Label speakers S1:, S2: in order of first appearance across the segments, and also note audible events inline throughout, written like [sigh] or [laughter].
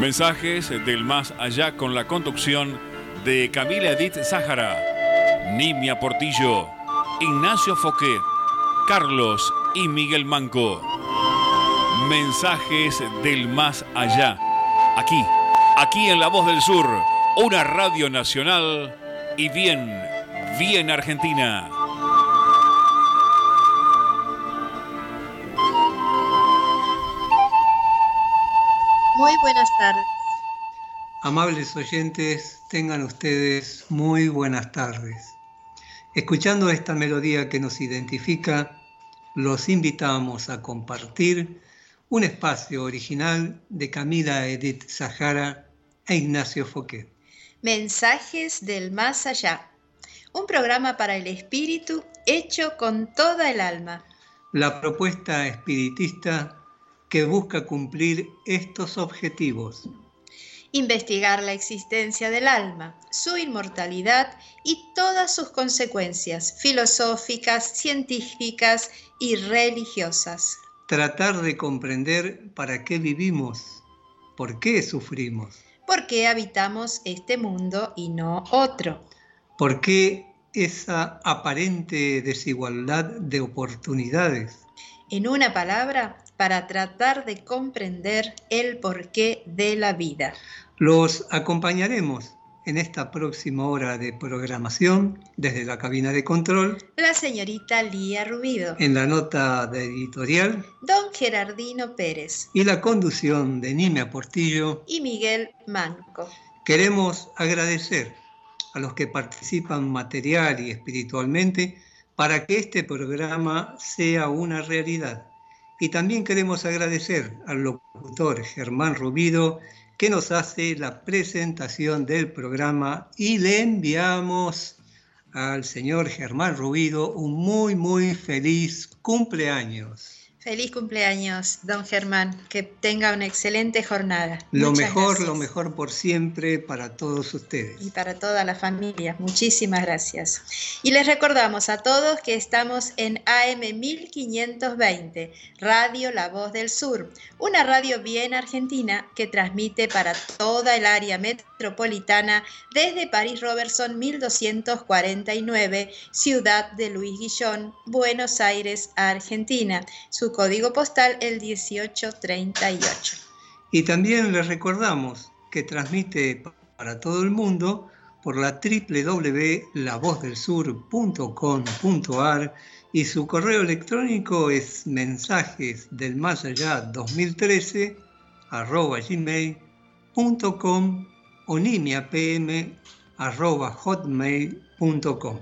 S1: Mensajes del más allá con la conducción de Camila Edith Zájara, Nimia Portillo, Ignacio Foque, Carlos y Miguel Manco. Mensajes del más allá. Aquí, aquí en La Voz del Sur, una radio nacional y bien, bien argentina.
S2: Muy buenas tardes.
S3: Amables oyentes, tengan ustedes muy buenas tardes. Escuchando esta melodía que nos identifica, los invitamos a compartir un espacio original de Camila Edith Sahara e Ignacio Foquet.
S2: Mensajes del más allá. Un programa para el espíritu hecho con toda el alma.
S3: La propuesta espiritista que busca cumplir estos objetivos.
S2: Investigar la existencia del alma, su inmortalidad y todas sus consecuencias filosóficas, científicas y religiosas.
S3: Tratar de comprender para qué vivimos, por qué sufrimos.
S2: ¿Por qué habitamos este mundo y no otro?
S3: ¿Por qué esa aparente desigualdad de oportunidades?
S2: En una palabra, para tratar de comprender el porqué de la vida.
S3: Los acompañaremos en esta próxima hora de programación desde la cabina de control.
S2: La señorita Lía Rubido.
S3: En la nota de editorial.
S2: Don Gerardino Pérez.
S3: Y la conducción de Nimia Portillo.
S2: Y Miguel Manco.
S3: Queremos agradecer a los que participan material y espiritualmente para que este programa sea una realidad. Y también queremos agradecer al locutor Germán Rubido que nos hace la presentación del programa y le enviamos al señor Germán Rubido un muy, muy feliz cumpleaños.
S2: Feliz cumpleaños, don Germán. Que tenga una excelente jornada.
S3: Lo mejor, lo mejor por siempre para todos ustedes.
S2: Y para toda la familia. Muchísimas gracias. Y les recordamos a todos que estamos en AM 1520, Radio La Voz del Sur, una radio bien argentina que transmite para toda el área metropolitana desde París Robertson 1249, ciudad de Luis Guillón, Buenos Aires, Argentina. Su código postal el 1838.
S3: Y también les recordamos que transmite para todo el mundo por la www.lavozdelsur.com.ar y su correo electrónico es mensajes del más allá 2013 arroba gmail.com o pm arroba hotmail.com.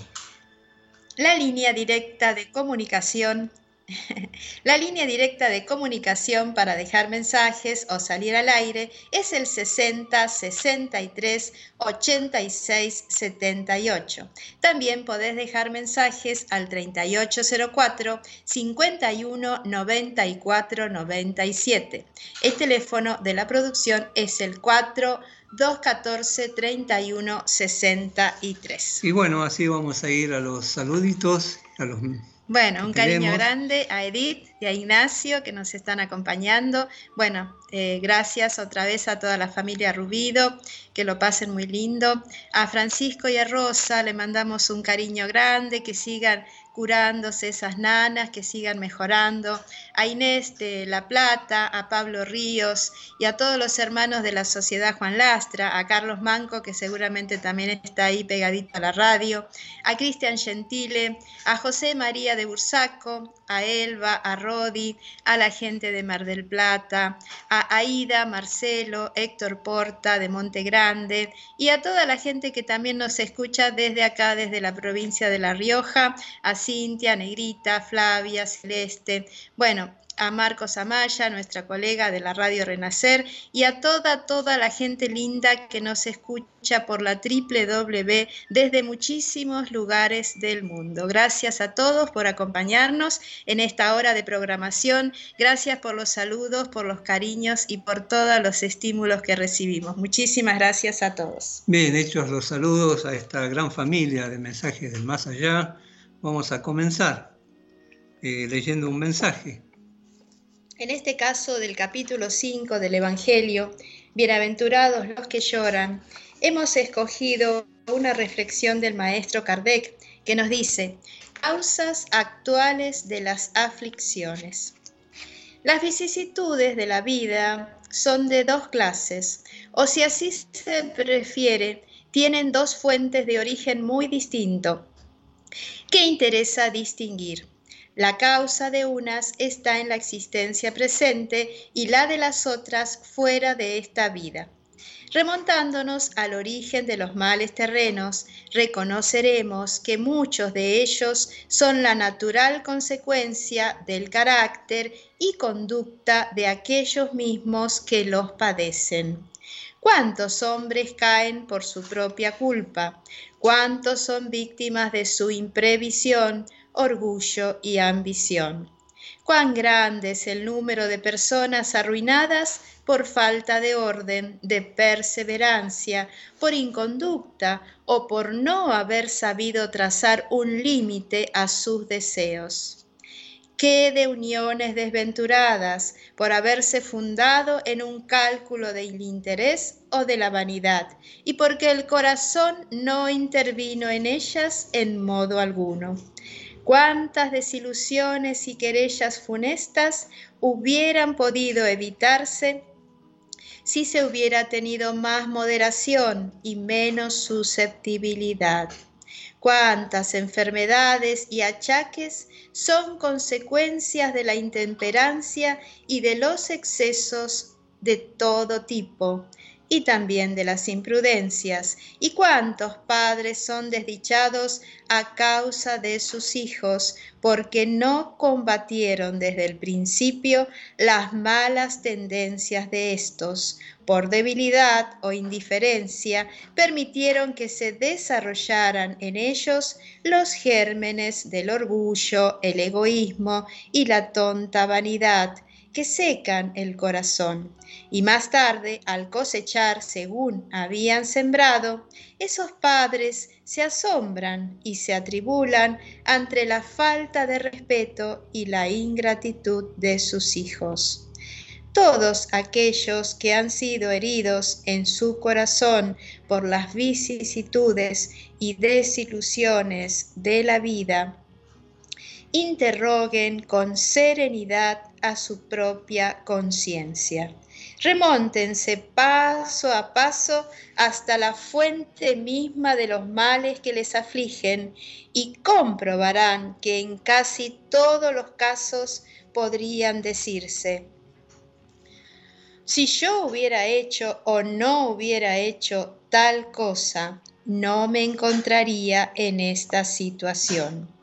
S2: La línea directa de comunicación [laughs] La línea directa de comunicación para dejar mensajes o salir al aire es el 60 63 86 78. También podés dejar mensajes al 3804 51 94 97. El teléfono de la producción es el 4 214 31 63.
S3: Y bueno, así vamos a ir a los saluditos, a los
S2: bueno, un cariño grande a Edith y a Ignacio que nos están acompañando. Bueno, eh, gracias otra vez a toda la familia Rubido, que lo pasen muy lindo. A Francisco y a Rosa le mandamos un cariño grande, que sigan curándose esas nanas, que sigan mejorando, a Inés de La Plata, a Pablo Ríos y a todos los hermanos de la Sociedad Juan Lastra, a Carlos Manco, que seguramente también está ahí pegadito a la radio, a Cristian Gentile, a José María de Bursaco, a Elba, a Rodi, a la gente de Mar del Plata, a Aida, Marcelo, Héctor Porta de Monte Grande y a toda la gente que también nos escucha desde acá, desde la provincia de La Rioja, a Cintia, Negrita, Flavia, Celeste. Bueno, a Marcos Amaya, nuestra colega de la Radio Renacer, y a toda, toda la gente linda que nos escucha por la www desde muchísimos lugares del mundo. Gracias a todos por acompañarnos en esta hora de programación. Gracias por los saludos, por los cariños y por todos los estímulos que recibimos. Muchísimas gracias a todos.
S3: Bien, hechos los saludos a esta gran familia de mensajes del más allá, vamos a comenzar eh, leyendo un mensaje
S2: en este caso del capítulo 5 del Evangelio, Bienaventurados los que lloran. Hemos escogido una reflexión del maestro Kardec que nos dice, causas actuales de las aflicciones. Las vicisitudes de la vida son de dos clases, o si así se prefiere, tienen dos fuentes de origen muy distinto. ¿Qué interesa distinguir? La causa de unas está en la existencia presente y la de las otras fuera de esta vida. Remontándonos al origen de los males terrenos, reconoceremos que muchos de ellos son la natural consecuencia del carácter y conducta de aquellos mismos que los padecen. ¿Cuántos hombres caen por su propia culpa? ¿Cuántos son víctimas de su imprevisión, orgullo y ambición? Cuán grande es el número de personas arruinadas por falta de orden, de perseverancia, por inconducta o por no haber sabido trazar un límite a sus deseos. Qué de uniones desventuradas por haberse fundado en un cálculo del interés o de la vanidad, y porque el corazón no intervino en ellas en modo alguno cuántas desilusiones y querellas funestas hubieran podido evitarse si se hubiera tenido más moderación y menos susceptibilidad. Cuántas enfermedades y achaques son consecuencias de la intemperancia y de los excesos de todo tipo, y también de las imprudencias, y cuántos padres son desdichados a causa de sus hijos, porque no combatieron desde el principio las malas tendencias de estos, por debilidad o indiferencia, permitieron que se desarrollaran en ellos los gérmenes del orgullo, el egoísmo y la tonta vanidad, que secan el corazón. Y más tarde, al cosechar según habían sembrado, esos padres se asombran y se atribulan ante la falta de respeto y la ingratitud de sus hijos. Todos aquellos que han sido heridos en su corazón por las vicisitudes y desilusiones de la vida, interroguen con serenidad a su propia conciencia. Remóntense paso a paso hasta la fuente misma de los males que les afligen y comprobarán que en casi todos los casos podrían decirse, si yo hubiera hecho o no hubiera hecho tal cosa, no me encontraría en esta situación.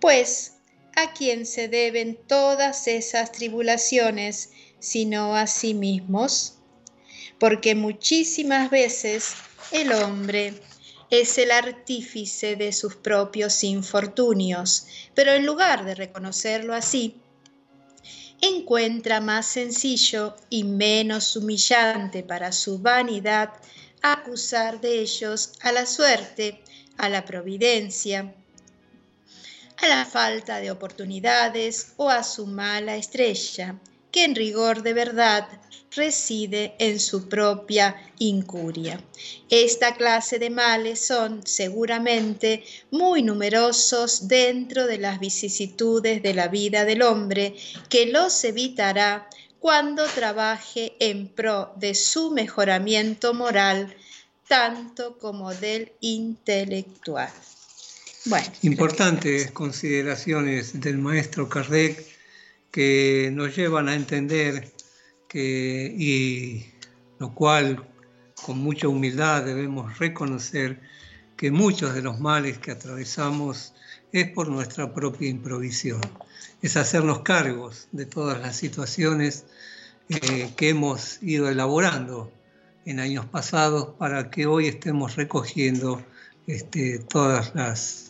S2: Pues, ¿a quién se deben todas esas tribulaciones sino a sí mismos? Porque muchísimas veces el hombre es el artífice de sus propios infortunios, pero en lugar de reconocerlo así, encuentra más sencillo y menos humillante para su vanidad acusar de ellos a la suerte, a la providencia, a la falta de oportunidades o a su mala estrella, que en rigor de verdad reside en su propia incuria. Esta clase de males son seguramente muy numerosos dentro de las vicisitudes de la vida del hombre, que los evitará cuando trabaje en pro de su mejoramiento moral, tanto como del intelectual.
S3: Importantes consideraciones del maestro Kardec que nos llevan a entender que, y lo cual con mucha humildad debemos reconocer que muchos de los males que atravesamos es por nuestra propia improvisión, es hacernos cargos de todas las situaciones eh, que hemos ido elaborando en años pasados para que hoy estemos recogiendo este, todas las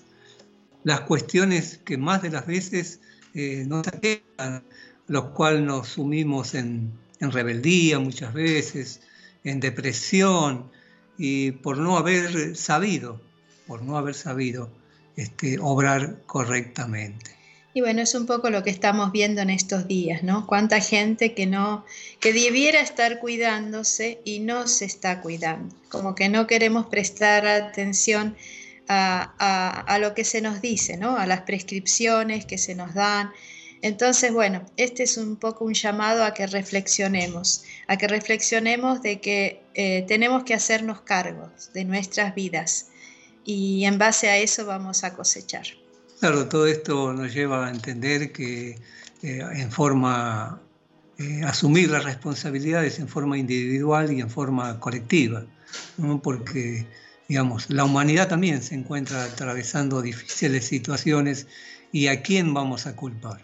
S3: las cuestiones que más de las veces eh, nos aquejan, los cuales nos sumimos en, rebeldía muchas veces, en depresión, y por no haber sabido, por no haber sabido este, obrar correctamente.
S2: Y bueno, es un poco lo que estamos viendo en estos días, ¿no? Cuánta gente que no, que debiera estar cuidándose y no se está cuidando. Como que no queremos prestar atención a, lo que se nos dice, ¿no? A las prescripciones que se nos dan. Entonces, bueno, este es un poco un llamado a que reflexionemos, a que reflexionemos de que eh, tenemos que hacernos cargo de nuestras vidas y en base a eso vamos a cosechar.
S3: Claro, todo esto nos lleva a entender que eh, en forma, eh, asumir las responsabilidades en forma individual y en forma colectiva, porque, digamos, la humanidad también se encuentra atravesando difíciles situaciones y a quién vamos a culpar,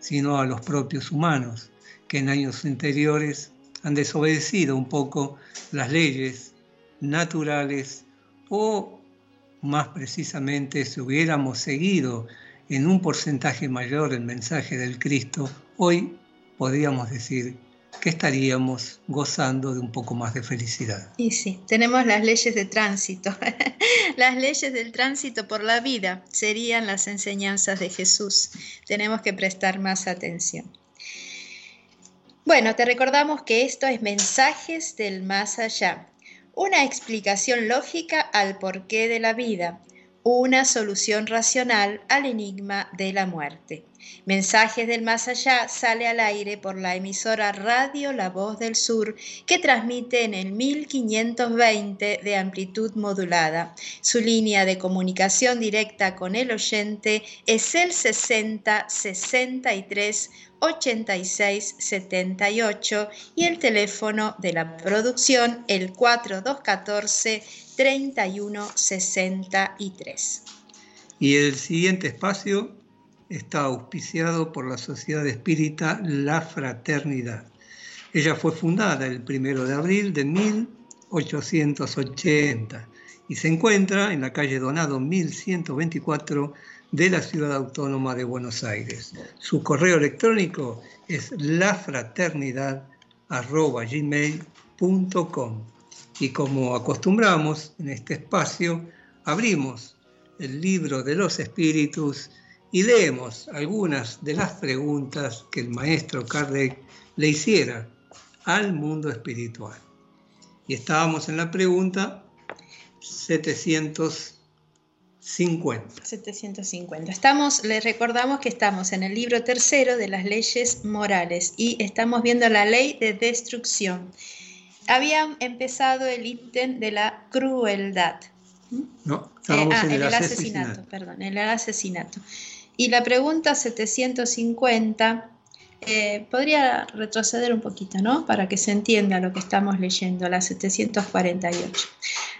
S3: sino a los propios humanos, que en años anteriores han desobedecido un poco las leyes naturales o más precisamente si hubiéramos seguido en un porcentaje mayor el mensaje del Cristo, hoy podríamos decir que estaríamos gozando de un poco más de felicidad.
S2: Y sí, tenemos las leyes de tránsito. [laughs] las leyes del tránsito por la vida serían las enseñanzas de Jesús. Tenemos que prestar más atención. Bueno, te recordamos que esto es Mensajes del Más Allá, una explicación lógica al porqué de la vida, una solución racional al enigma de la muerte. Mensajes del Más Allá sale al aire por la emisora Radio La Voz del Sur que transmite en el 1520 de amplitud modulada. Su línea de comunicación directa con el oyente es el 60 63 86 78 y el teléfono de la producción el 4214 31 63.
S3: Y el siguiente espacio está auspiciado por la Sociedad Espírita La Fraternidad. Ella fue fundada el 1 de abril de 1880 y se encuentra en la calle Donado 1124 de la Ciudad Autónoma de Buenos Aires. Su correo electrónico es lafraternidad.gmail.com y como acostumbramos en este espacio, abrimos el libro de los espíritus y leemos algunas de las preguntas que el maestro Kardec le hiciera al mundo espiritual. Y estábamos en la pregunta 700
S2: 50. 750. Estamos, les recordamos que estamos en el libro tercero de las leyes morales y estamos viendo la ley de destrucción. Habían empezado el ítem de la crueldad.
S3: No, eh, en, el, asesinato,
S2: asesinato. Perdón, en el asesinato. Y la pregunta 750 eh, podría retroceder un poquito, ¿no? Para que se entienda lo que estamos leyendo, la 748.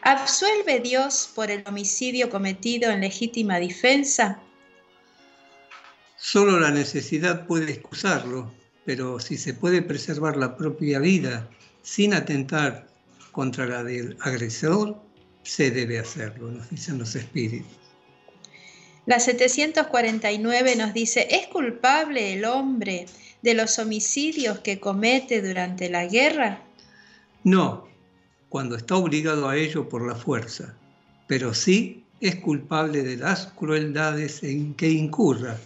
S2: ¿Absuelve Dios por el homicidio cometido en legítima defensa?
S3: Solo la necesidad puede excusarlo, pero si se puede preservar la propia vida sin atentar contra la del agresor, se debe hacerlo, nos dicen los espíritus.
S2: La 749 nos dice, ¿es culpable el hombre de los homicidios que comete durante la guerra?
S3: No, cuando está obligado a ello por la fuerza, pero sí es culpable de las crueldades en que incurra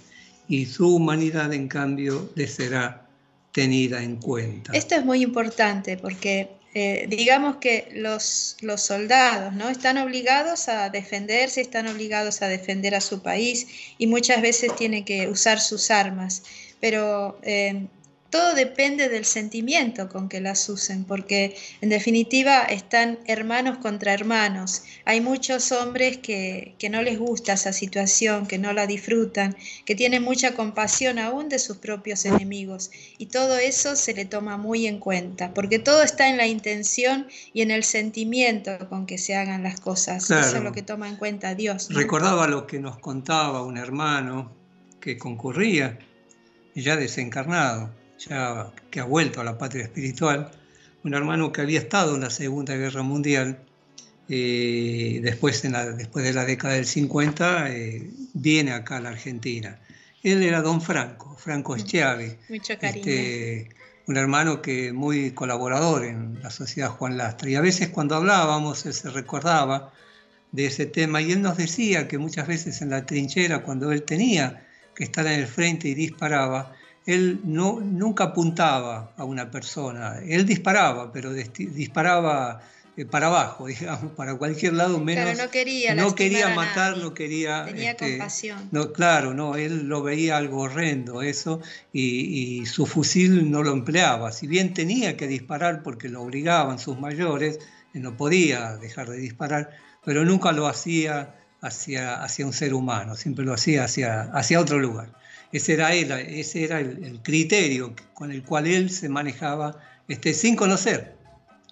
S3: y su humanidad en cambio le será tenida en cuenta.
S2: Esto es muy importante porque eh, digamos que los, los soldados ¿no? están obligados a defenderse, están obligados a defender a su país y muchas veces tienen que usar sus armas pero eh, todo depende del sentimiento con que las usen, porque en definitiva están hermanos contra hermanos. Hay muchos hombres que, que, no les gusta esa situación, que no la disfrutan, que tienen mucha compasión aún de sus propios enemigos. Y todo eso se le toma muy en cuenta, porque todo está en la intención y en el sentimiento con que se hagan las cosas. Eso es lo que toma en cuenta Dios.
S3: Recordaba lo que nos contaba un hermano que concurría ya desencarnado, ya que ha vuelto a la patria espiritual, un hermano que había estado en la Segunda Guerra Mundial, eh, después, en la, después de la década del 50, eh, viene acá a la Argentina. Él era don Franco, Franco
S2: cariño.
S3: Este, un hermano que muy colaborador en la sociedad Juan Lastra. Y a veces cuando hablábamos, él se recordaba de ese tema y él nos decía que muchas veces en la trinchera, cuando él tenía que estar en el frente y disparaba, él no, nunca apuntaba a una persona, él disparaba, pero disparaba eh, para abajo, [laughs] digamos, para cualquier lado menos.
S2: no quería,
S3: no quería matar, no quería.
S2: Tenía este, compasión.
S3: No, claro, no, él lo veía algo horrendo eso y, y, su fusil no lo empleaba. Si bien tenía que disparar porque lo obligaban sus mayores, no podía dejar de disparar, pero nunca lo hacía hacia, hacia un ser humano, siempre lo hacía hacia, hacia otro lugar. Ese era, él, ese era el, criterio con el cual él se manejaba este, sin conocer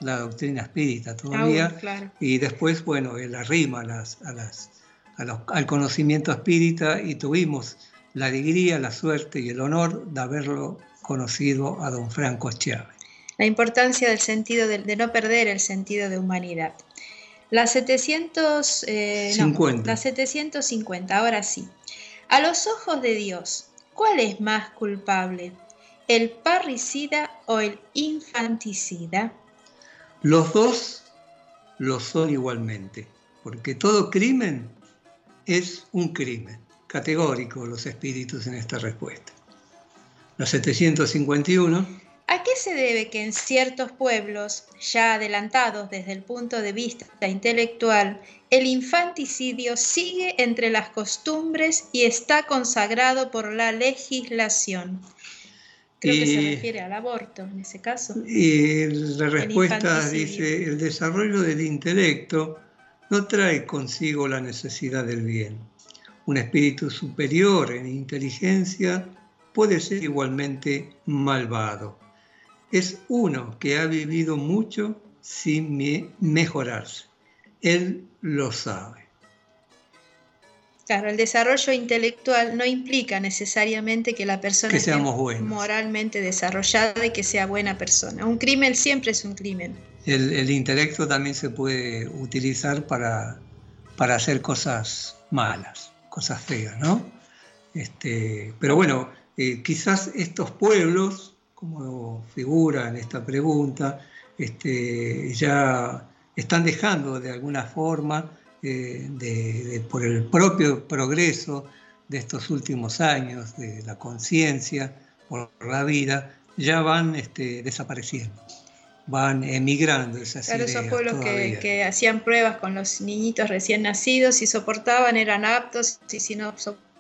S3: la doctrina espírita todavía. Y después, bueno, él arrima a las, a las, al conocimiento espírita y tuvimos la alegría, la suerte y el honor de haberlo conocido a don Franco Chávez.
S2: La importancia del sentido de, no perder el sentido de humanidad. La 700, eh, la 750, ahora sí. A los ojos de Dios, ¿cuál es más culpable? ¿El parricida o el infanticida?
S3: Los dos lo son igualmente, porque todo crimen es un crimen. Categórico los espíritus en esta respuesta. La 751
S2: ¿A qué se debe que en ciertos pueblos, ya adelantados desde el punto de vista intelectual, el infanticidio sigue entre las costumbres y está consagrado por la legislación? Creo que se refiere al aborto en ese caso.
S3: Y la respuesta dice, el desarrollo del intelecto no trae consigo la necesidad del bien. Un espíritu superior en inteligencia puede ser igualmente malvado es uno que ha vivido mucho sin mejorarse. Él lo sabe.
S2: Claro, el desarrollo intelectual no implica necesariamente que la persona
S3: esté
S2: moralmente desarrollada y que sea buena persona. Un crimen siempre es un crimen.
S3: El, intelecto también se puede utilizar para, para hacer cosas malas, cosas feas, ¿no? Este, pero bueno, eh, quizás estos pueblos como figura en esta pregunta, este, ya están dejando de alguna forma, eh, por el propio progreso de estos últimos años, de la conciencia por la vida, ya van este, desapareciendo, van emigrando esas
S2: claro,
S3: esos
S2: pueblos que, que, hacían pruebas con los niñitos recién nacidos, si soportaban eran aptos, y si no soportaban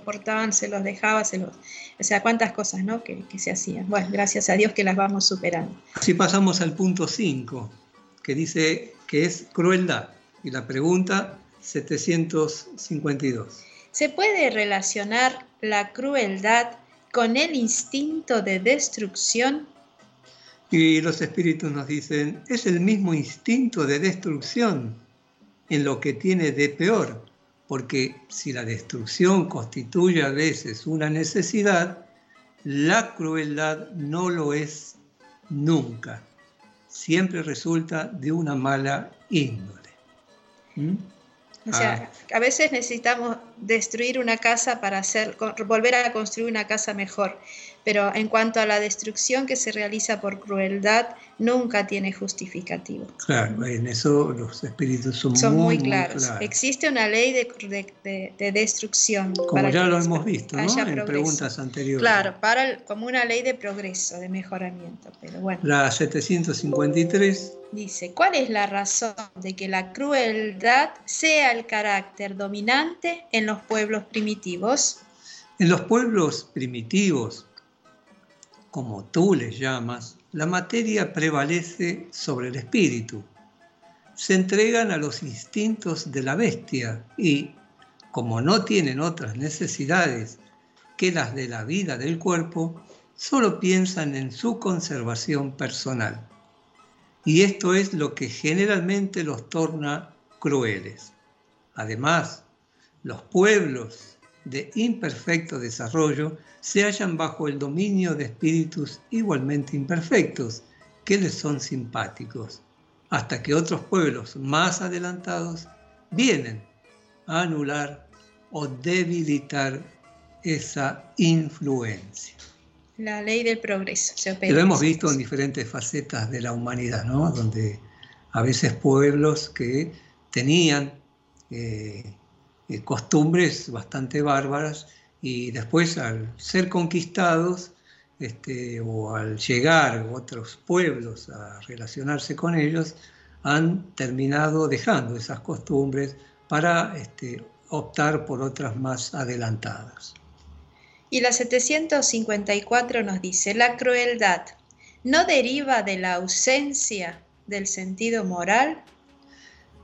S2: soportaban, se los dejaba, se los... O sea, cuántas cosas ¿no? que, se hacían. Bueno, gracias a Dios que las vamos superando.
S3: Si pasamos al punto 5, que dice que es crueldad. Y la pregunta 752.
S2: ¿Se puede relacionar la crueldad con el instinto de destrucción?
S3: Y los espíritus nos dicen, es el mismo instinto de destrucción en lo que tiene de peor, porque si la destrucción constituye a veces una necesidad, la crueldad no lo es nunca. Siempre resulta de una mala índole.
S2: ¿Mm? O sea, ah. a veces necesitamos destruir una casa para hacer, volver a construir una casa mejor. Pero en cuanto a la destrucción que se realiza por crueldad, nunca tiene justificativo.
S3: Claro, en eso los espíritus son,
S2: muy, claros. Existe una ley de, de, destrucción.
S3: Como ya lo hemos visto ¿no? en preguntas anteriores.
S2: Claro, para, como una ley de progreso, de mejoramiento. Pero bueno.
S3: La 753
S2: dice, ¿cuál es la razón de que la crueldad sea el carácter dominante en los pueblos primitivos?
S3: En los pueblos primitivos, como tú les llamas, la materia prevalece sobre el espíritu. Se entregan a los instintos de la bestia y, como no tienen otras necesidades que las de la vida del cuerpo, solo piensan en su conservación personal. Y esto es lo que generalmente los torna crueles. Además, los pueblos de imperfecto desarrollo se hallan bajo el dominio de espíritus igualmente imperfectos, que les son simpáticos, hasta que otros pueblos más adelantados vienen a anular o debilitar esa influencia.
S2: La ley del progreso.
S3: Lo hemos visto en diferentes facetas de la humanidad, ¿no? donde a veces pueblos que tenían eh, eh, costumbres bastante bárbaras y después al ser conquistados este, o al llegar otros pueblos a relacionarse con ellos, han terminado dejando esas costumbres para este, optar por otras más adelantadas.
S2: Y la 754 nos dice, la crueldad no deriva de la ausencia del sentido moral.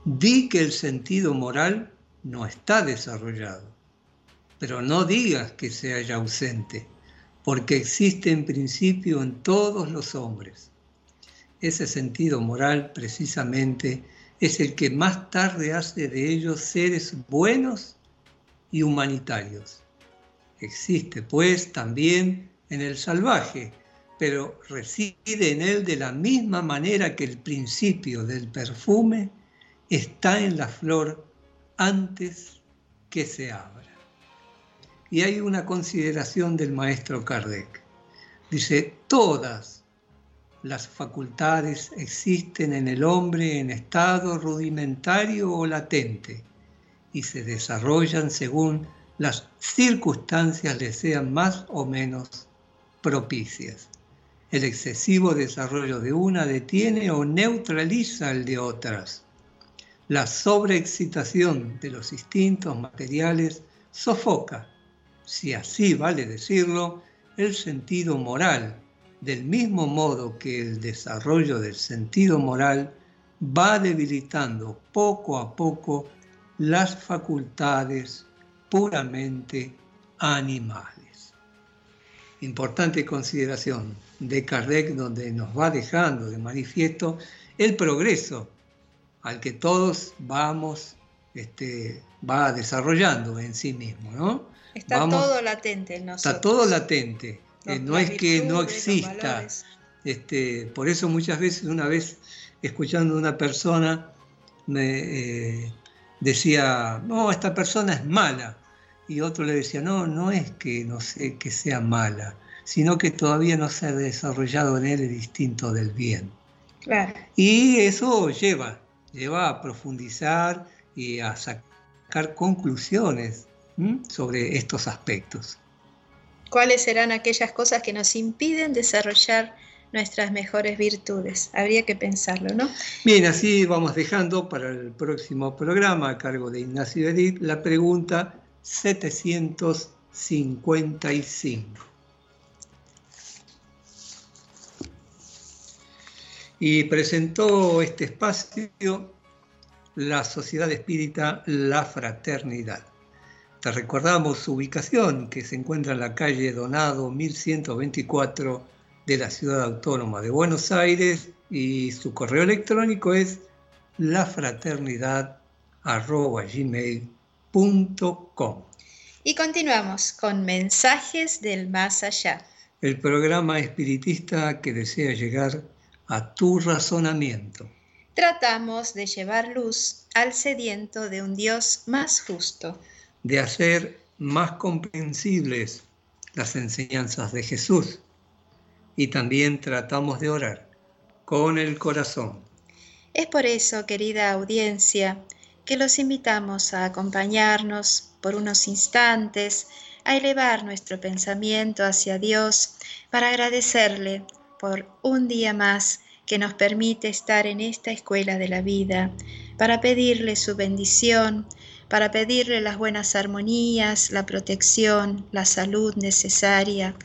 S3: Di que el sentido moral no está desarrollado, pero no digas que se haya ausente, porque existe en principio en todos los hombres. Ese sentido moral precisamente es el que más tarde hace de ellos seres buenos y humanitarios. Existe pues también en el salvaje, pero reside en él de la misma manera que el principio del perfume está en la flor antes que se abra. Y hay una consideración del maestro Kardec. Dice, todas las facultades existen en el hombre en estado rudimentario o latente y se desarrollan según las circunstancias le sean más o menos propicias. El excesivo desarrollo de una detiene o neutraliza el de otras. La sobreexcitación de los instintos materiales sofoca, si así vale decirlo, el sentido moral, del mismo modo que el desarrollo del sentido moral va debilitando poco a poco las facultades puramente animales. Importante consideración de Kardec donde nos va dejando de manifiesto el progreso al que todos vamos, este, va desarrollando en sí mismo, ¿no?
S2: Está todo latente en
S3: nosotros. Está todo latente. Eh, no es que no exista. Este, por eso muchas veces, una vez escuchando a una persona, me eh, decía, no, esta persona es mala. Y otro le decía, no, no es que no sé que sea mala, sino que todavía no se ha desarrollado en él el instinto del bien. Y eso lleva, lleva a profundizar y a sacar conclusiones sobre estos aspectos.
S2: ¿Cuáles serán aquellas cosas que nos impiden desarrollar nuestras mejores virtudes? Habría que pensarlo, ¿no?
S3: Bien, así vamos dejando para el próximo programa a cargo de Ignacio Edith la pregunta 755. Y presentó este espacio la Sociedad Espírita La Fraternidad. Te recordamos su ubicación, que se encuentra en la calle Donado 1124 de la Ciudad Autónoma de Buenos Aires y su correo electrónico es lafraternidad.gmail.com.
S2: Y continuamos con Mensajes del Más Allá.
S3: El programa espiritista que desea llegar a tu razonamiento.
S2: Tratamos de llevar luz al sediento de un Dios más justo
S3: de hacer más comprensibles las enseñanzas de Jesús y también tratamos de orar con el corazón.
S2: Es por eso, querida audiencia, que los invitamos a acompañarnos por unos instantes, a elevar nuestro pensamiento hacia Dios para agradecerle por un día más que nos permite estar en esta escuela de la vida, para pedirle su bendición, para pedirle las buenas armonías, la protección, la salud necesaria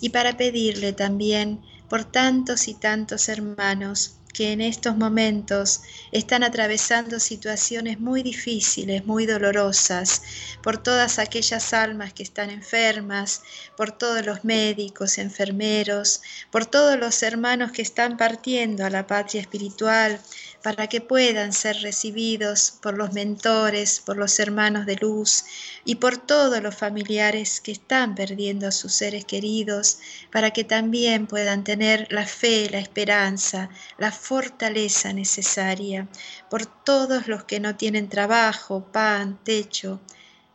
S2: y para pedirle también por tantos y tantos hermanos que en estos momentos están atravesando situaciones muy difíciles, muy dolorosas, por todas aquellas almas que están enfermas, por todos los médicos, enfermeros, por todos los hermanos que están partiendo a la patria espiritual, para que puedan ser recibidos por los mentores, por los hermanos de luz y por todos los familiares que están perdiendo a sus seres queridos, para que también puedan tener la fe, la esperanza, la fortaleza necesaria, por todos los que no tienen trabajo, pan, techo,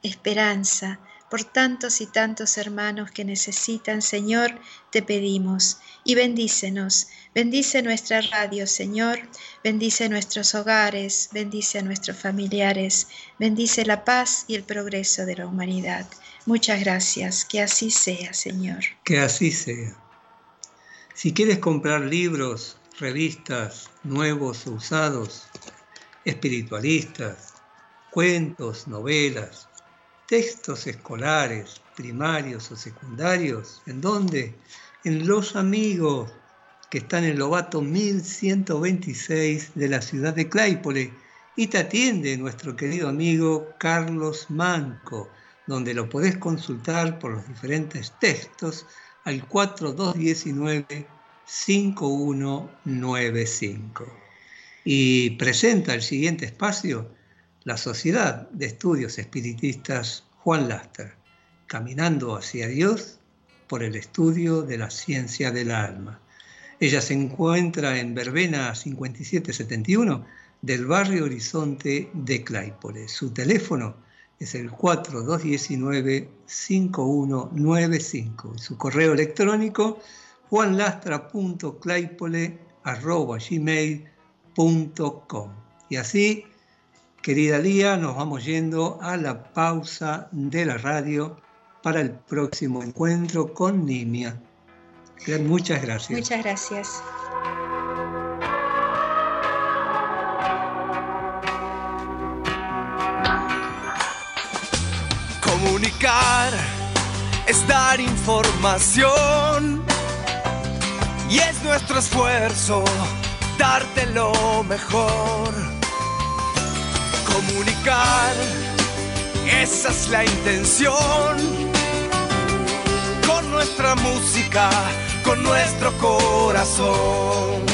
S2: esperanza, por tantos y tantos hermanos que necesitan, Señor, te pedimos y bendícenos. Bendice nuestra radio, Señor. Bendice nuestros hogares, bendice a nuestros familiares, bendice la paz y el progreso de la humanidad. Muchas gracias, que así sea, Señor.
S3: Que así sea. Si quieres comprar libros, revistas, nuevos o usados, espiritualistas, cuentos, novelas, textos escolares, primarios o secundarios, ¿en dónde? En Los Amigos, que están en Lobato 1126 de la ciudad de Claypole, y te atiende nuestro querido amigo Carlos Manco donde lo podés consultar por los diferentes textos al 4219-5195. Y presenta el siguiente espacio la Sociedad de Estudios Espiritistas Juan Lastra, caminando hacia Dios por el estudio de la ciencia del alma. Ella se encuentra en Verbena 5771 del barrio Horizonte de Claypole. Su teléfono es el 4219-5195. Su correo electrónico juanlastra.claypole.gmail.com. Y así, querida Lía, nos vamos yendo a la pausa de la radio para el próximo encuentro con Nimia. Muchas gracias.
S2: Muchas gracias.
S4: Comunicar es dar información y es nuestro esfuerzo darte lo mejor. Comunicar, esa es la intención. Con nuestra música, con nuestro corazón.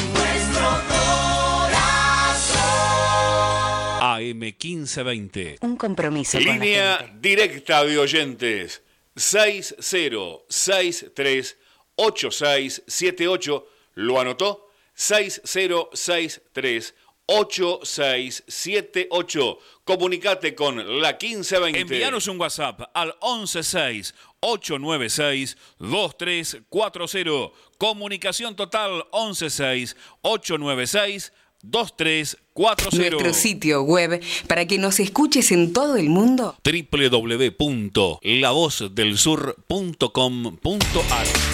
S1: AM1520.
S5: Un compromiso.
S1: Línea directa de oyentes 6063 8678. ¿Lo anotó? 6063 8678. Comunicate con la 1520. Envíanos un WhatsApp al 116 896 2340. Comunicación total 116 896 2340.
S5: Nuestro sitio web para que nos escuches en todo el mundo.
S1: www.lavozdelsur.com.ar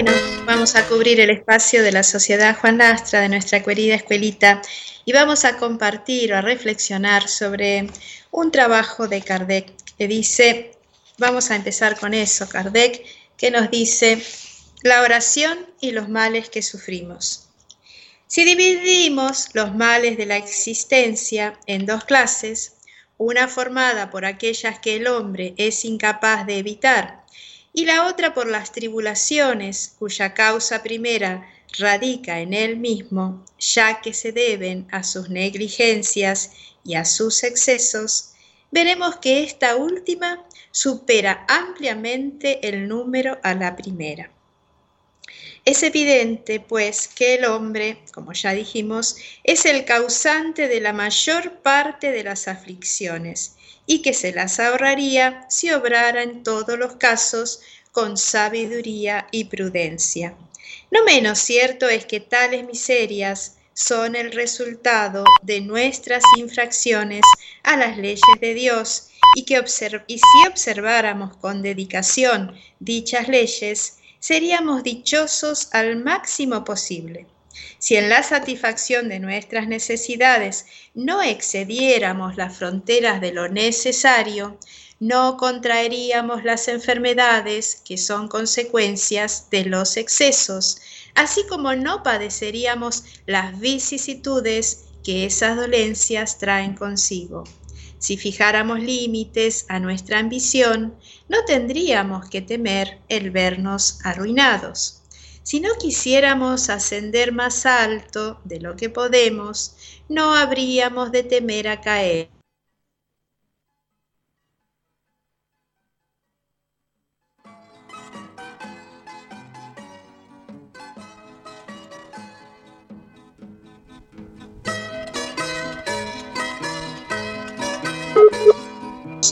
S2: Bueno, vamos a cubrir el espacio de la Sociedad Juan Lastra, de nuestra querida escuelita, y vamos a compartir o a reflexionar sobre un trabajo de Kardec que dice, vamos a empezar con eso, Kardec, que nos dice, la oración y los males que sufrimos. Si dividimos los males de la existencia en dos clases, una formada por aquellas que el hombre es incapaz de evitar, y la otra por las tribulaciones, cuya causa primera radica en él mismo, ya que se deben a sus negligencias y a sus excesos, veremos que esta última supera ampliamente el número a la primera. Es evidente, pues, que el hombre, como ya dijimos, es el causante de la mayor parte de las aflicciones y que se las ahorraría si obrara en todos los casos con sabiduría y prudencia. No menos cierto es que tales miserias son el resultado de nuestras infracciones a las leyes de Dios y que si observáramos con dedicación dichas leyes, seríamos dichosos al máximo posible. Si en la satisfacción de nuestras necesidades no excediéramos las fronteras de lo necesario, no contraeríamos las enfermedades que son consecuencias de los excesos, así como no padeceríamos las vicisitudes que esas dolencias traen consigo. Si fijáramos límites a nuestra ambición, no tendríamos que temer el vernos arruinados. Si no quisiéramos ascender más alto de lo que podemos, no habríamos de temer a caer.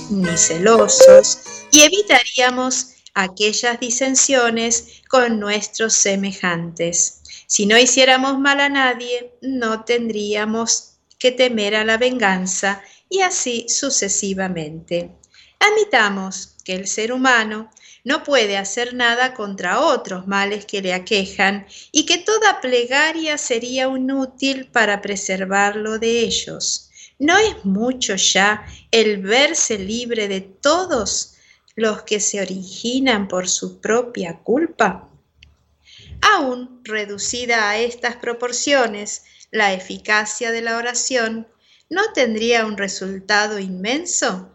S2: ni celosos y evitaríamos aquellas disensiones con nuestros semejantes. Si no hiciéramos mal a nadie, no tendríamos que temer a la venganza y así sucesivamente. Admitamos que el ser humano no puede hacer nada contra otros males que le aquejan y que toda plegaria sería inútil para preservarlo de ellos. ¿No es mucho ya el verse libre de todos los que se originan por su propia culpa? Aún reducida a estas proporciones, la eficacia de la oración no tendría un resultado inmenso.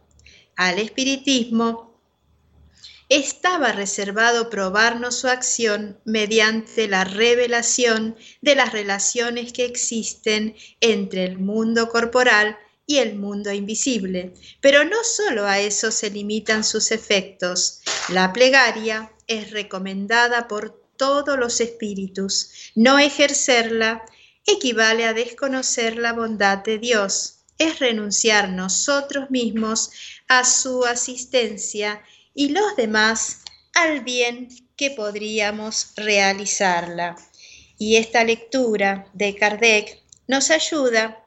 S2: Al espiritismo estaba reservado probarnos su acción mediante la revelación de las relaciones que existen entre el mundo corporal y el mundo invisible. Pero no solo a eso se limitan sus efectos. La plegaria es recomendada por todos los espíritus. No ejercerla equivale a desconocer la bondad de Dios. Es renunciar nosotros mismos a su asistencia y los demás al bien que podríamos realizarla. Y esta lectura de Kardec nos ayuda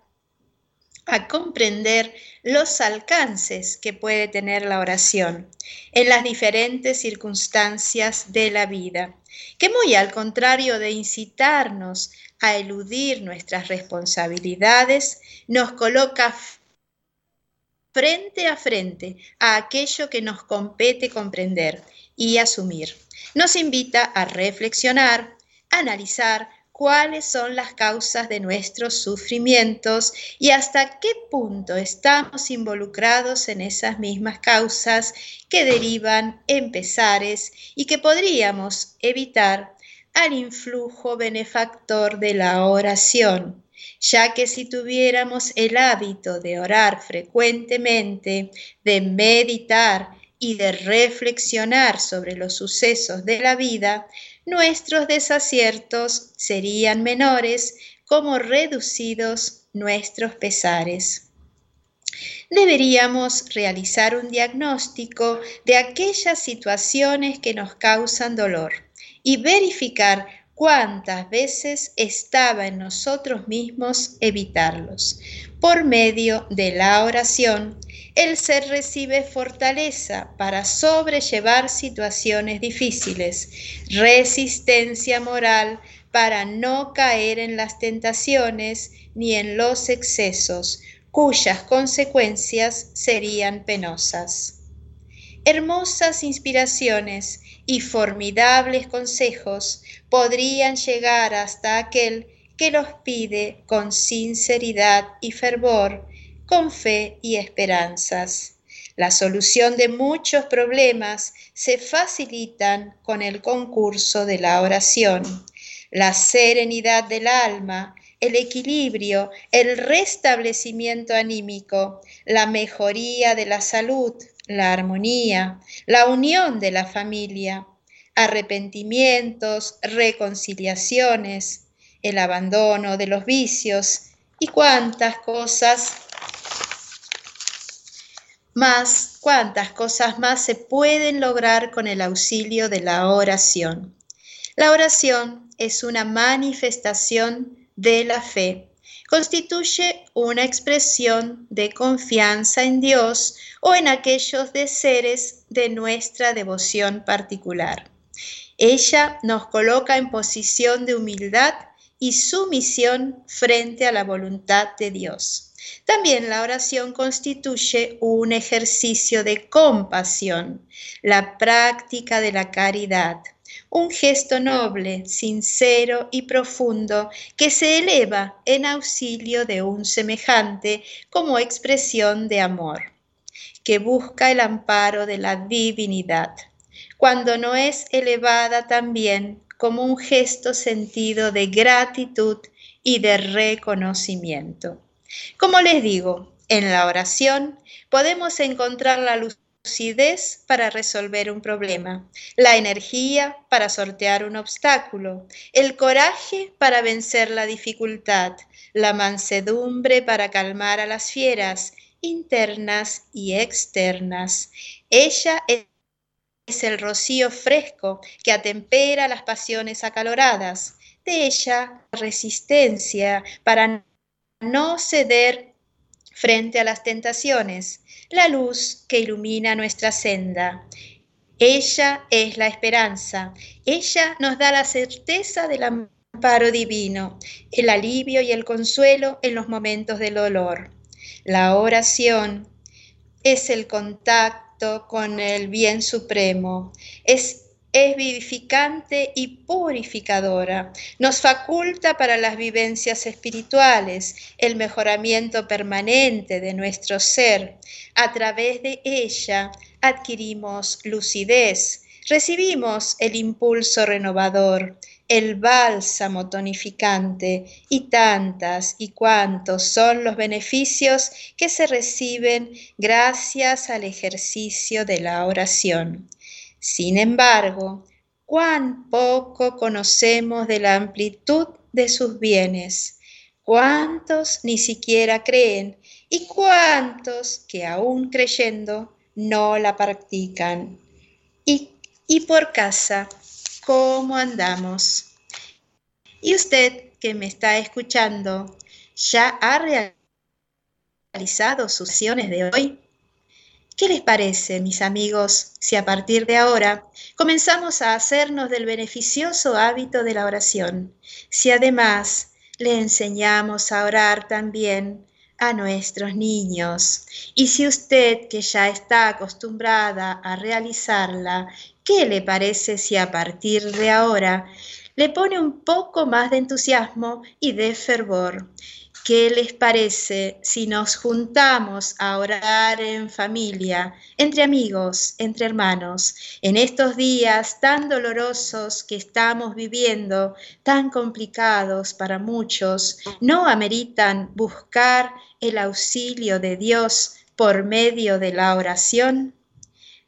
S2: a comprender los alcances que puede tener la oración en las diferentes circunstancias de la vida, que muy al contrario de incitarnos a eludir nuestras responsabilidades, nos coloca frente a frente a aquello que nos compete comprender y asumir. Nos invita a reflexionar, analizar, cuáles son las causas de nuestros sufrimientos y hasta qué punto estamos involucrados en esas mismas causas que derivan en pesares y que podríamos evitar al influjo benefactor de la oración, ya que si tuviéramos el hábito de orar frecuentemente, de meditar y de reflexionar sobre los sucesos de la vida, nuestros desaciertos serían menores como reducidos nuestros pesares. Deberíamos realizar un diagnóstico de aquellas situaciones que nos causan dolor y verificar cuántas veces estaba en nosotros mismos evitarlos. Por medio de la oración, el ser recibe fortaleza para sobrellevar situaciones difíciles, resistencia moral para no caer en las tentaciones ni en los excesos, cuyas consecuencias serían penosas. Hermosas inspiraciones y formidables consejos podrían llegar hasta aquel que los pide con sinceridad y fervor, con fe y esperanzas. La solución de muchos problemas se facilitan con el concurso de la oración. La serenidad del alma, el equilibrio, el restablecimiento anímico, la mejoría de la salud, la armonía, la unión de la familia, arrepentimientos, reconciliaciones, el abandono de los vicios y cuántas cosas más, cuántas cosas más se pueden lograr con el auxilio de la oración. La oración es una manifestación de la fe constituye una expresión de confianza en Dios o en aquellos de seres de nuestra devoción particular. Ella nos coloca en posición de humildad y sumisión frente a la voluntad de Dios. También la oración constituye un ejercicio de compasión, la práctica de la caridad, un gesto noble, sincero y profundo que se eleva en auxilio de un semejante como expresión de amor, que busca el amparo de la divinidad, cuando no es elevada también como un gesto sentido de gratitud y de reconocimiento. Como les digo, en la oración podemos encontrar la lucidez para resolver un problema, la energía para sortear un obstáculo, el coraje para vencer la dificultad, la mansedumbre para calmar a las fieras internas y externas. Ella es el rocío fresco que atempera las pasiones acaloradas. De ella, resistencia para no ceder frente a las tentaciones, la luz que ilumina nuestra senda. Ella es la esperanza, ella nos da la certeza del amparo divino, el alivio y el consuelo en los momentos del dolor. La oración es el contacto con el bien supremo, es es vivificante y purificadora. Nos faculta para las vivencias espirituales, el mejoramiento permanente de nuestro ser. A través de ella adquirimos lucidez, recibimos el impulso renovador, el bálsamo tonificante y tantas y cuantos son los beneficios que se reciben gracias al ejercicio de la oración. Sin embargo, cuán poco conocemos de la amplitud de sus bienes, cuántos ni siquiera creen y cuántos que aún creyendo no la practican. Y, y por casa, ¿cómo andamos? Y usted que me está escuchando, ¿ya ha realizado sus acciones de hoy? ¿Qué les parece, mis amigos, si a partir de ahora comenzamos a hacernos del beneficioso hábito de la oración? Si además le enseñamos a orar también a nuestros niños. Y si usted, que ya está acostumbrada a realizarla, ¿qué le parece si a partir de ahora le pone un poco más de entusiasmo y de fervor? ¿Qué les parece si nos juntamos a orar en familia, entre amigos, entre hermanos, en estos días tan dolorosos que estamos viviendo, tan complicados para muchos, no ameritan buscar el auxilio de Dios por medio de la oración?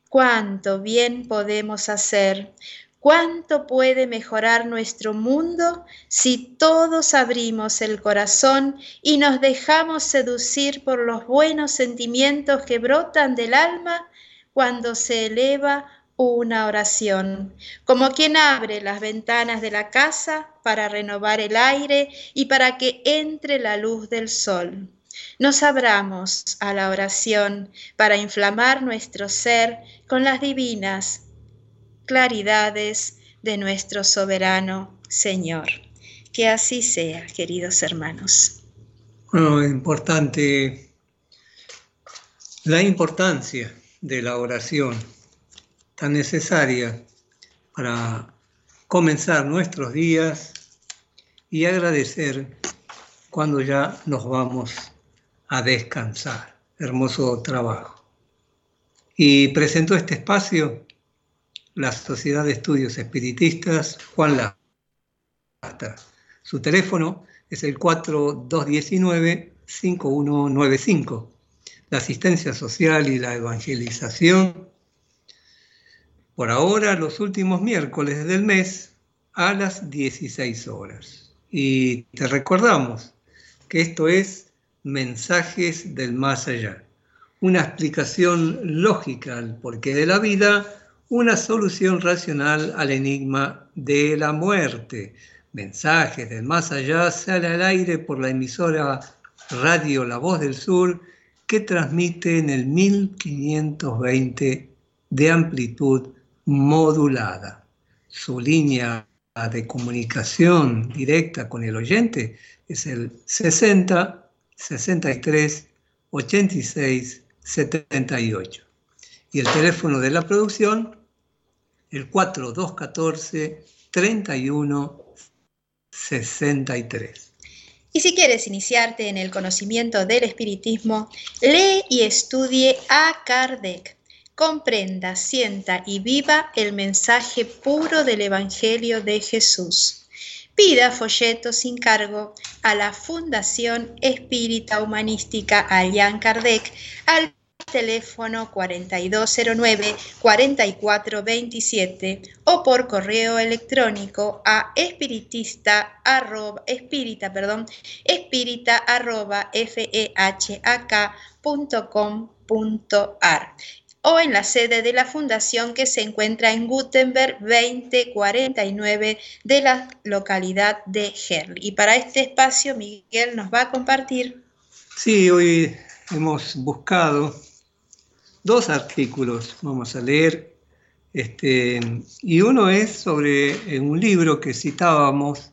S2: ¿Cuánto bien podemos hacer? ¿Cuánto puede mejorar nuestro mundo si todos abrimos el corazón y nos dejamos seducir por los buenos sentimientos que brotan del alma cuando se eleva una oración, como quien abre las ventanas de la casa para renovar el aire y para que entre la luz del sol? Nos abramos a la oración para inflamar nuestro ser con las divinas claridades de nuestro soberano Señor. Que así sea, queridos hermanos.
S3: Bueno, importante la importancia de la oración, tan necesaria para comenzar nuestros días y agradecer cuando ya nos vamos a descansar. Hermoso trabajo. Y presento este espacio la Sociedad de Estudios Espiritistas Juan Lastra. Su teléfono es el 4219-5195. La asistencia social y la evangelización. Por ahora, los últimos miércoles del mes a las 16 horas. Y te recordamos que esto es Mensajes del Más Allá, una explicación lógica al porqué de la vida una solución racional al enigma de la muerte. Mensajes del más allá sale al aire por la emisora Radio La Voz del Sur que transmite en el 1520 de amplitud modulada. Su línea de comunicación directa con el oyente es el 60 63 86 78 y el teléfono de la producción, el 4214 31 63.
S2: Y si quieres iniciarte en el conocimiento del espiritismo, lee y estudie a Kardec. Comprenda, sienta y viva el mensaje puro del Evangelio de Jesús. Pida folleto sin cargo a la Fundación Espírita Humanística Allan Kardec al teléfono 4209-4427 o por correo electrónico a espiritista arroba, espírita, perdón, espírita arroba fehak.com.ar o en la sede de la fundación que se encuentra en Gutenberg 2049 de la localidad de Herli. Y para este espacio Miguel nos va a compartir.
S3: Sí, hoy hemos buscado dos artículos, vamos a leer, este, y uno es sobre un libro que citábamos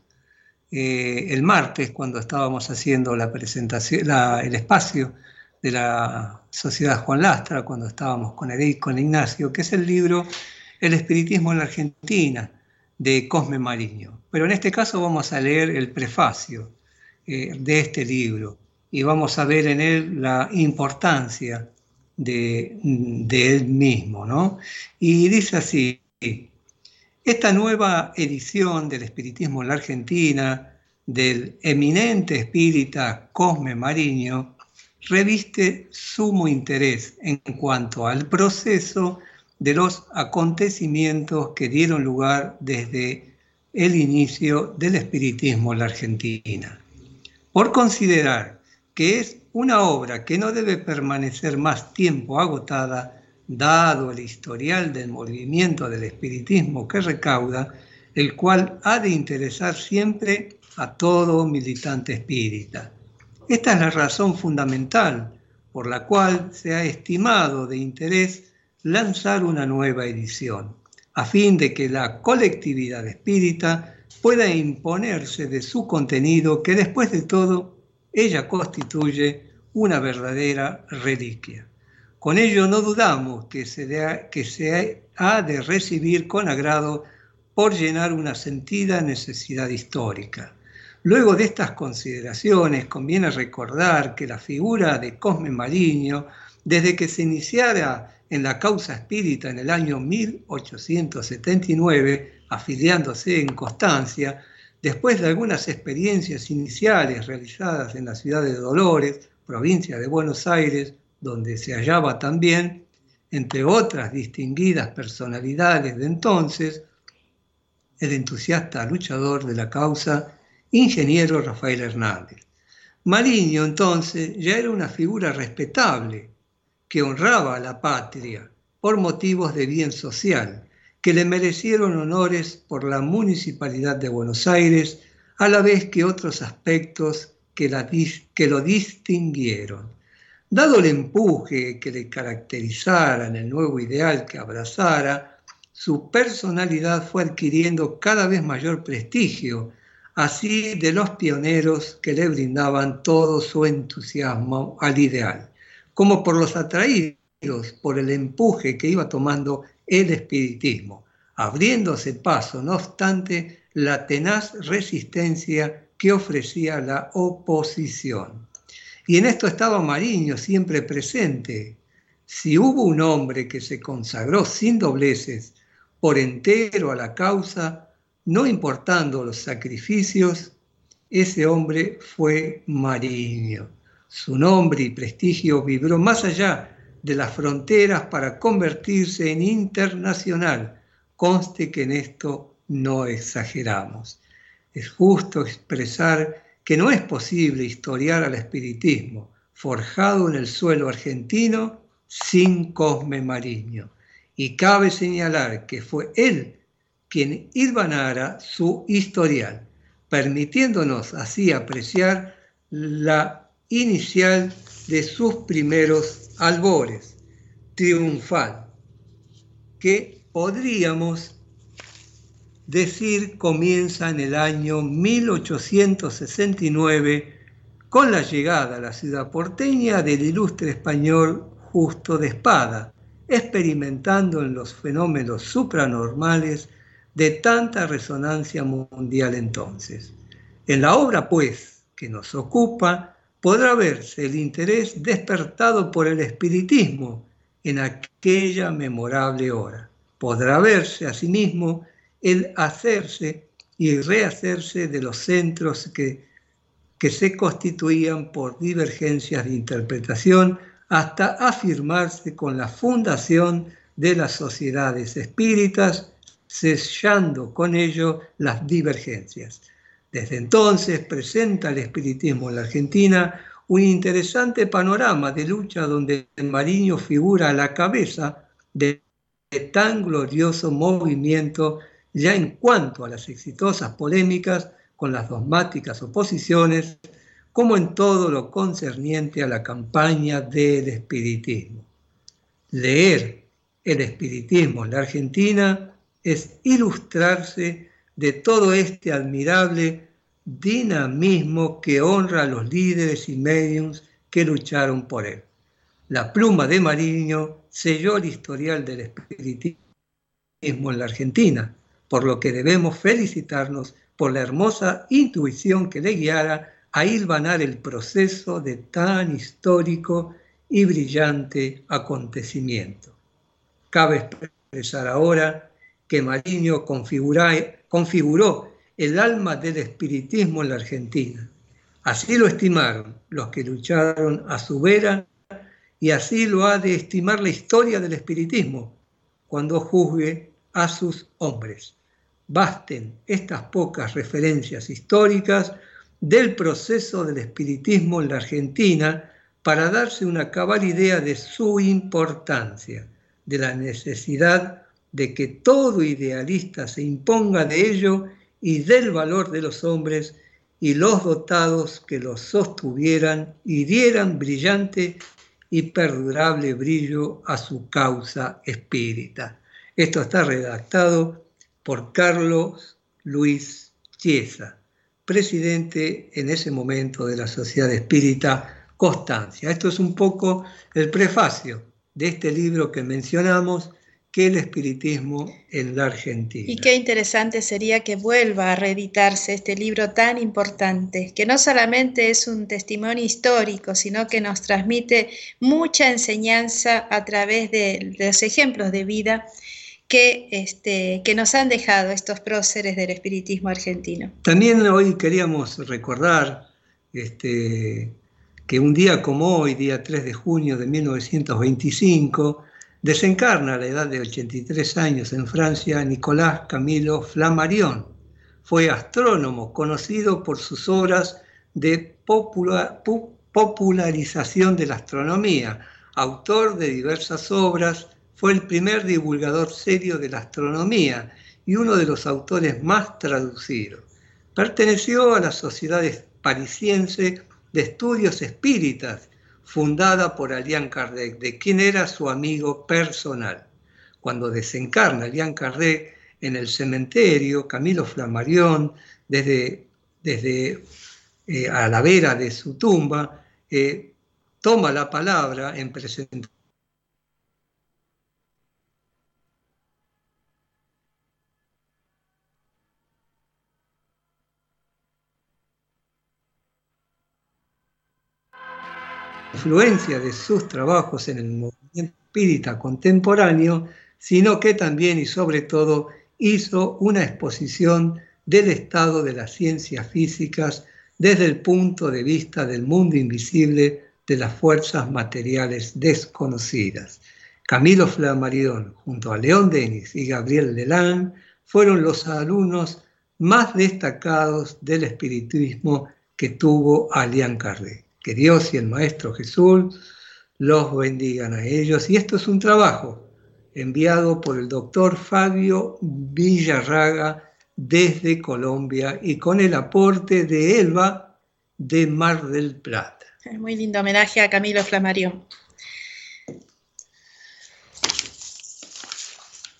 S3: eh, el martes cuando estábamos haciendo la presentación, el espacio de la Sociedad Juan Lastra, cuando estábamos con Edith, con Ignacio, que es el libro El espiritismo en la Argentina, de Cosme Mariño. Pero en este caso vamos a leer el prefacio eh, de este libro y vamos a ver en él la importancia de, él mismo. ¿no? Y dice así, esta nueva edición del espiritismo en la Argentina, del eminente espírita Cosme Mariño, reviste sumo interés en cuanto al proceso de los acontecimientos que dieron lugar desde el inicio del espiritismo en la Argentina. Por considerar que es una obra que no debe permanecer más tiempo agotada, dado el historial del movimiento del espiritismo que recauda, el cual ha de interesar siempre a todo militante espírita. Esta es la razón fundamental por la cual se ha estimado de interés lanzar una nueva edición, a fin de que la colectividad espírita pueda imponerse de su contenido que después de todo ella constituye una verdadera reliquia. Con ello no dudamos que se, que se ha de recibir con agrado por llenar una sentida necesidad histórica Luego de estas consideraciones, conviene recordar que la figura de Cosme Mariño, desde que se iniciara en la causa espírita en el año 1879, afiliándose en Constancia, después de algunas experiencias iniciales realizadas en la ciudad de Dolores, provincia de Buenos Aires, donde se hallaba también, entre otras distinguidas personalidades de entonces, el entusiasta luchador de la causa ingeniero Rafael Hernández. Mariño entonces ya era una figura respetable que honraba a la patria por motivos de bien social, que le merecieron honores por la Municipalidad de Buenos Aires, a la vez que otros aspectos que, que lo distinguieron. Dado el empuje que le caracterizara en el nuevo ideal que abrazara, su personalidad fue adquiriendo cada vez mayor prestigio así de los pioneros que le brindaban todo su entusiasmo al ideal, como por los atraídos por el empuje que iba tomando el espiritismo, abriéndose paso, no obstante, la tenaz resistencia que ofrecía la oposición. Y en esto estaba Mariño siempre presente. Si hubo un hombre que se consagró sin dobleces por entero a la causa, no importando los sacrificios, ese hombre fue Mariño. Su nombre y prestigio vibró más allá de las fronteras para convertirse en internacional. Conste que en esto no exageramos. Es justo expresar que no es posible historiar al espiritismo forjado en el suelo argentino sin Cosme Mariño. Y cabe señalar que fue él quien irvanara su historial, permitiéndonos así apreciar la inicial de sus primeros albores, triunfal, que podríamos decir comienza en el año 1869 con la llegada a la ciudad porteña del ilustre español Justo de Espada, experimentando en los fenómenos supranormales de tanta resonancia mundial entonces. En la obra, pues, que nos ocupa, podrá verse el interés despertado por el espiritismo en aquella memorable hora. Podrá verse asimismo el hacerse y rehacerse de los centros que, se constituían por divergencias de interpretación hasta afirmarse con la fundación de las sociedades espíritas, sellando con ello las divergencias. Desde entonces presenta el espiritismo en la Argentina un interesante panorama de lucha donde Mariño figura a la cabeza de tan glorioso movimiento ya en cuanto a las exitosas polémicas con las dogmáticas oposiciones, como en todo lo concerniente a la campaña del espiritismo. Leer el espiritismo en la Argentina es ilustrarse de todo este admirable dinamismo que honra a los líderes y mediums que lucharon por él. La pluma de Mariño selló el historial del espiritismo en la Argentina, por lo que debemos felicitarnos por la hermosa intuición que le guiara a hilvanar el proceso de tan histórico y brillante acontecimiento. Cabe expresar ahora que Mariño configuró el alma del espiritismo en la Argentina. Así lo estimaron los que lucharon a su vera y así lo ha de estimar la historia del espiritismo cuando juzgue a sus hombres. Basten estas pocas referencias históricas del proceso del espiritismo en la Argentina para darse una cabal idea de su importancia, de la necesidad de que todo idealista se imponga de ello y del valor de los hombres y los dotados que los sostuvieran y dieran brillante y perdurable brillo a su causa espírita. Esto está redactado por Carlos Luis Chiesa, presidente en ese momento de la Sociedad Espírita Constancia. Esto es un poco el prefacio de este libro que mencionamos que el espiritismo en la Argentina.
S2: Y qué interesante sería que vuelva a reeditarse este libro tan importante, que no solamente es un testimonio histórico, sino que nos transmite mucha enseñanza a través de, los ejemplos de vida que, este, que nos han dejado estos próceres del espiritismo argentino.
S3: También hoy queríamos recordar este, que un día como hoy, día 3 de junio de 1925, Desencarna a la edad de 83 años en Francia Nicolás Camilo Flammarion. Fue astrónomo conocido por sus obras de popularización de la astronomía. Autor de diversas obras, fue el primer divulgador serio de la astronomía y uno de los autores más traducidos. Perteneció a la Sociedad Parisiense de Estudios Espíritas fundada por Alian Kardec, de quien era su amigo personal. Cuando desencarna Alian Kardec en el cementerio, Camilo Flammarion, desde, desde eh, a la vera de su tumba, eh, toma la palabra en presentación influencia de sus trabajos en el movimiento espírita contemporáneo, sino que también y sobre todo hizo una exposición del estado de las ciencias físicas desde el punto de vista del mundo invisible de las fuerzas materiales desconocidas. Camilo Flammarion, junto a León Denis y Gabriel Delan, fueron los alumnos más destacados del espiritismo que tuvo Alian Kardec. Que Dios y el Maestro Jesús los bendigan a ellos. Y esto es un trabajo enviado por el doctor Fabio Villarraga desde Colombia y con el aporte de Elba de Mar del Plata.
S2: Muy lindo homenaje a Camilo Flamarión.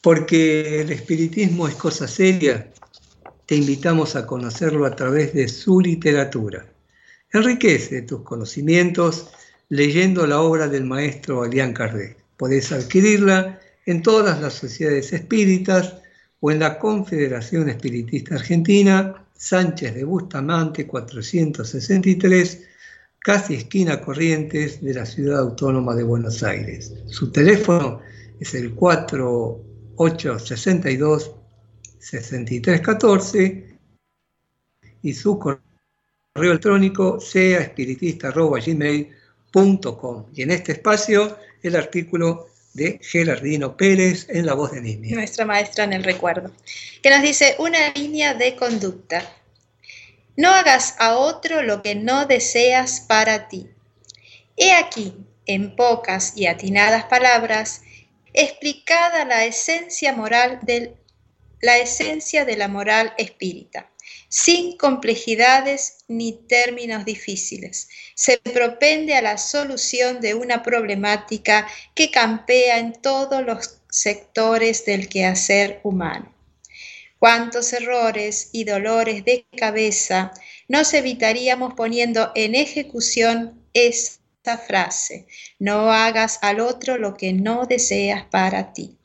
S3: Porque el espiritismo es cosa seria, te invitamos a conocerlo a través de su literatura. Enriquece tus conocimientos leyendo la obra del maestro Alián Kardec. Podés adquirirla en todas las sociedades espíritas o en la Confederación Espiritista Argentina, Sánchez de Bustamante 463, casi esquina Corrientes de la Ciudad Autónoma de Buenos Aires. Su teléfono es el 4862 6314 y su correo correo electrónico Y en este espacio, el artículo de Gerardino Pérez en La Voz de Nimia.
S2: Nuestra maestra en el recuerdo, que nos dice una línea de conducta. No hagas a otro lo que no deseas para ti. He aquí, en pocas y atinadas palabras, explicada la esencia moral del la esencia de la moral espírita, sin complejidades ni términos difíciles. Se propende a la solución de una problemática que campea en todos los sectores del quehacer humano. Cuántos errores y dolores de cabeza nos evitaríamos poniendo en ejecución esta frase, no hagas al otro lo que no deseas para ti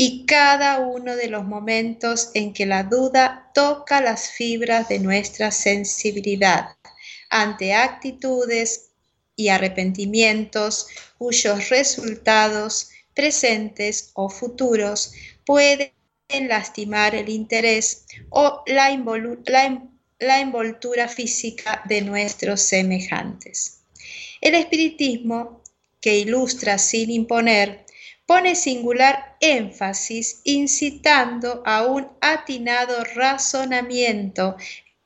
S2: y cada uno de los momentos en que la duda toca las fibras de nuestra sensibilidad ante actitudes y arrepentimientos cuyos resultados presentes o futuros pueden lastimar el interés o la, la envoltura física de nuestros semejantes. El espiritismo, que ilustra sin imponer, pone singular énfasis incitando a un atinado razonamiento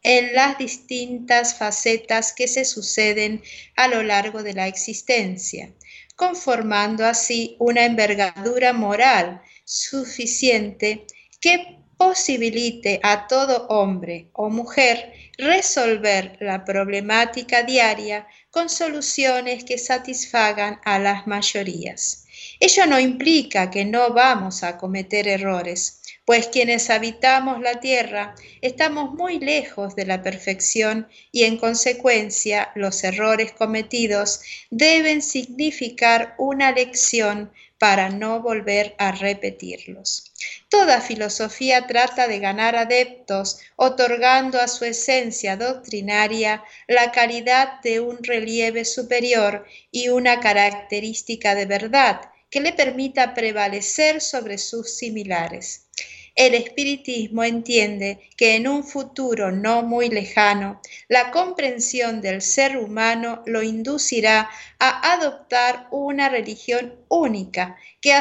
S2: en las distintas facetas que se suceden a lo largo de la existencia, conformando así una envergadura moral suficiente que posibilite a todo hombre o mujer resolver la problemática diaria con soluciones que satisfagan a las mayorías. Ello no implica que no vamos a cometer errores, pues quienes habitamos la tierra estamos muy lejos de la perfección y en consecuencia los errores cometidos deben significar una lección para no volver a repetirlos. Toda filosofía trata de ganar adeptos, otorgando a su esencia doctrinaria la calidad de un relieve superior y una característica de verdad que le permita prevalecer sobre sus similares. El espiritismo entiende que en un futuro no muy lejano, la comprensión del ser humano lo inducirá a adoptar una religión única que,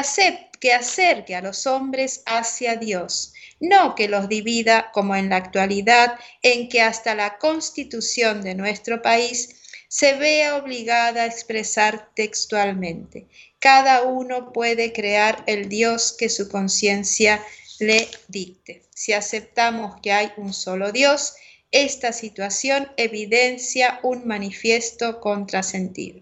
S2: que acerque a los hombres hacia Dios, no que los divida como en la actualidad en que hasta la constitución de nuestro país se vea obligada a expresar textualmente. Cada uno puede crear el Dios que su conciencia le dicte. Si aceptamos que hay un solo Dios, esta situación evidencia un manifiesto contrasentido.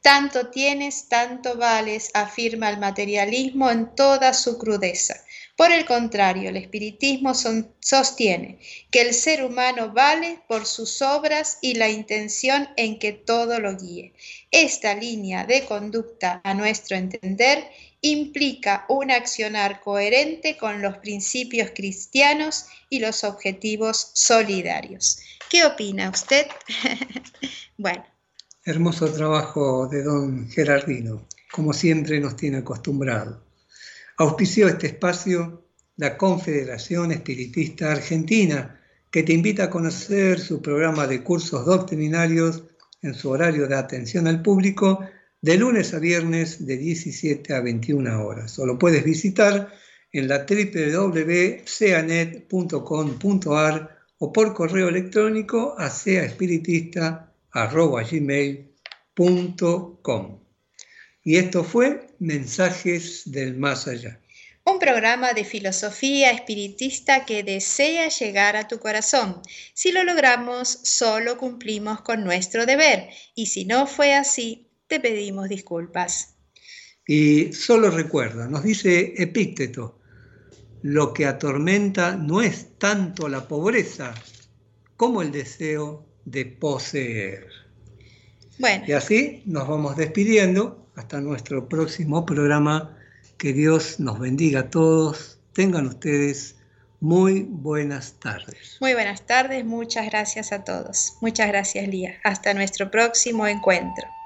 S2: Tanto tienes, tanto vales, afirma el materialismo en toda su crudeza. Por el contrario, el espiritismo sostiene que el ser humano vale por sus obras y la intención en que todo lo guíe. Esta línea de conducta, a nuestro entender, implica un accionar coherente con los principios cristianos y los objetivos solidarios. ¿Qué opina usted? [laughs]
S3: bueno. Hermoso trabajo de don Gerardino, como siempre nos tiene acostumbrado. Auspició este espacio la Confederación Espiritista Argentina, que te invita a conocer su programa de cursos doctrinarios en su horario de atención al público de lunes a viernes de 17 a 21 horas. O lo puedes visitar en la www.ceanet.com.ar o por correo electrónico a seaespiritista.gmail.com. Y esto fue Mensajes del Más Allá.
S2: Un programa de filosofía espiritista que desea llegar a tu corazón. Si lo logramos, solo cumplimos con nuestro deber. Y si no fue así, te pedimos disculpas.
S3: Y solo recuerda, nos dice Epícteto, lo que atormenta no es tanto la pobreza como el deseo de poseer. Bueno. Y así nos vamos despidiendo hasta nuestro próximo programa. Que Dios nos bendiga a todos. Tengan ustedes muy buenas tardes.
S2: Muy buenas tardes, muchas gracias a todos. Muchas gracias, Lía. Hasta nuestro próximo encuentro.